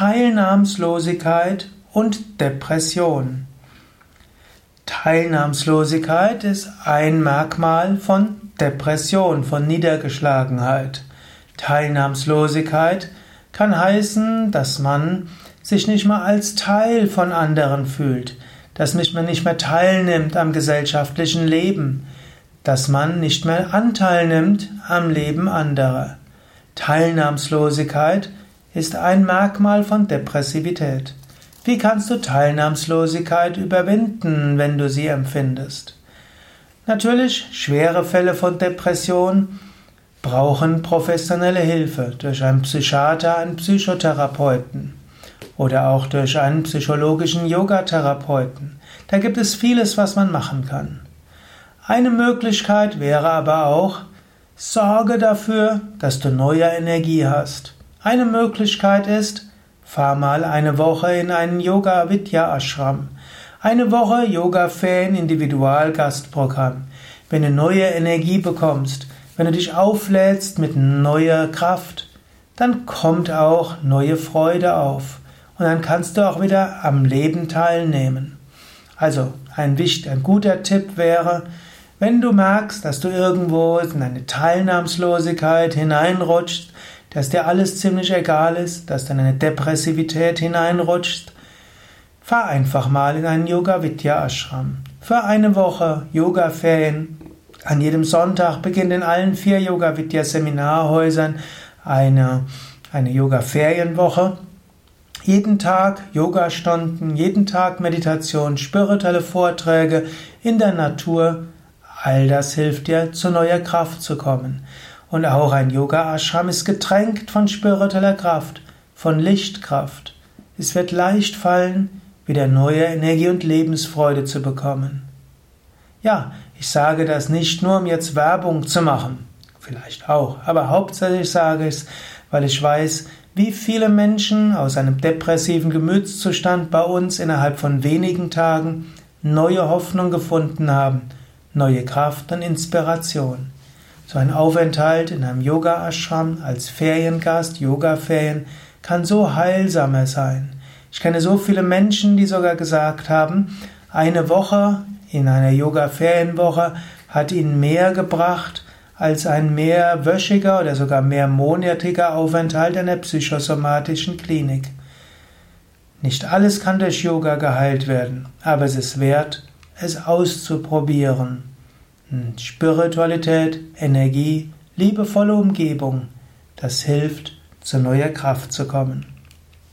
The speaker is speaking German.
Teilnahmslosigkeit und Depression. Teilnahmslosigkeit ist ein Merkmal von Depression, von Niedergeschlagenheit. Teilnahmslosigkeit kann heißen, dass man sich nicht mehr als Teil von anderen fühlt, dass man nicht mehr teilnimmt am gesellschaftlichen Leben, dass man nicht mehr Anteil nimmt am Leben anderer. Teilnahmslosigkeit ist ein Merkmal von Depressivität. Wie kannst du Teilnahmslosigkeit überwinden, wenn du sie empfindest? Natürlich, schwere Fälle von Depression brauchen professionelle Hilfe durch einen Psychiater, einen Psychotherapeuten oder auch durch einen psychologischen Yogatherapeuten. Da gibt es vieles, was man machen kann. Eine Möglichkeit wäre aber auch, sorge dafür, dass du neue Energie hast. Eine Möglichkeit ist, fahr mal eine Woche in einen Yoga Vidya Ashram. Eine Woche Yoga Fan Individualgastprogramm. Wenn du neue Energie bekommst, wenn du dich auflädst mit neuer Kraft, dann kommt auch neue Freude auf und dann kannst du auch wieder am Leben teilnehmen. Also ein, wichtig, ein guter Tipp wäre, wenn du merkst, dass du irgendwo in eine Teilnahmslosigkeit hineinrutschst, dass dir alles ziemlich egal ist, dass du in eine Depressivität hineinrutschst, fahr einfach mal in einen Yoga Vidya Ashram. Für eine Woche Yoga-Ferien. An jedem Sonntag beginnt in allen vier Yoga Vidya Seminarhäusern eine, eine Yoga-Ferienwoche. Jeden Tag Yoga-Stunden, jeden Tag Meditation, spirituelle Vorträge in der Natur. All das hilft dir, zu neuer Kraft zu kommen. Und auch ein Yoga-Ashram ist getränkt von spiritueller Kraft, von Lichtkraft. Es wird leicht fallen, wieder neue Energie und Lebensfreude zu bekommen. Ja, ich sage das nicht nur, um jetzt Werbung zu machen, vielleicht auch, aber hauptsächlich sage ich es, weil ich weiß, wie viele Menschen aus einem depressiven Gemütszustand bei uns innerhalb von wenigen Tagen neue Hoffnung gefunden haben, neue Kraft und Inspiration. So ein Aufenthalt in einem Yoga-Ashram als Feriengast, Yoga-Ferien, kann so heilsamer sein. Ich kenne so viele Menschen, die sogar gesagt haben, eine Woche in einer Yoga-Ferienwoche hat ihnen mehr gebracht als ein mehrwöchiger oder sogar mehrmonatiger Aufenthalt in der psychosomatischen Klinik. Nicht alles kann durch Yoga geheilt werden, aber es ist wert, es auszuprobieren. Spiritualität, Energie, liebevolle Umgebung, das hilft, zu neuer Kraft zu kommen.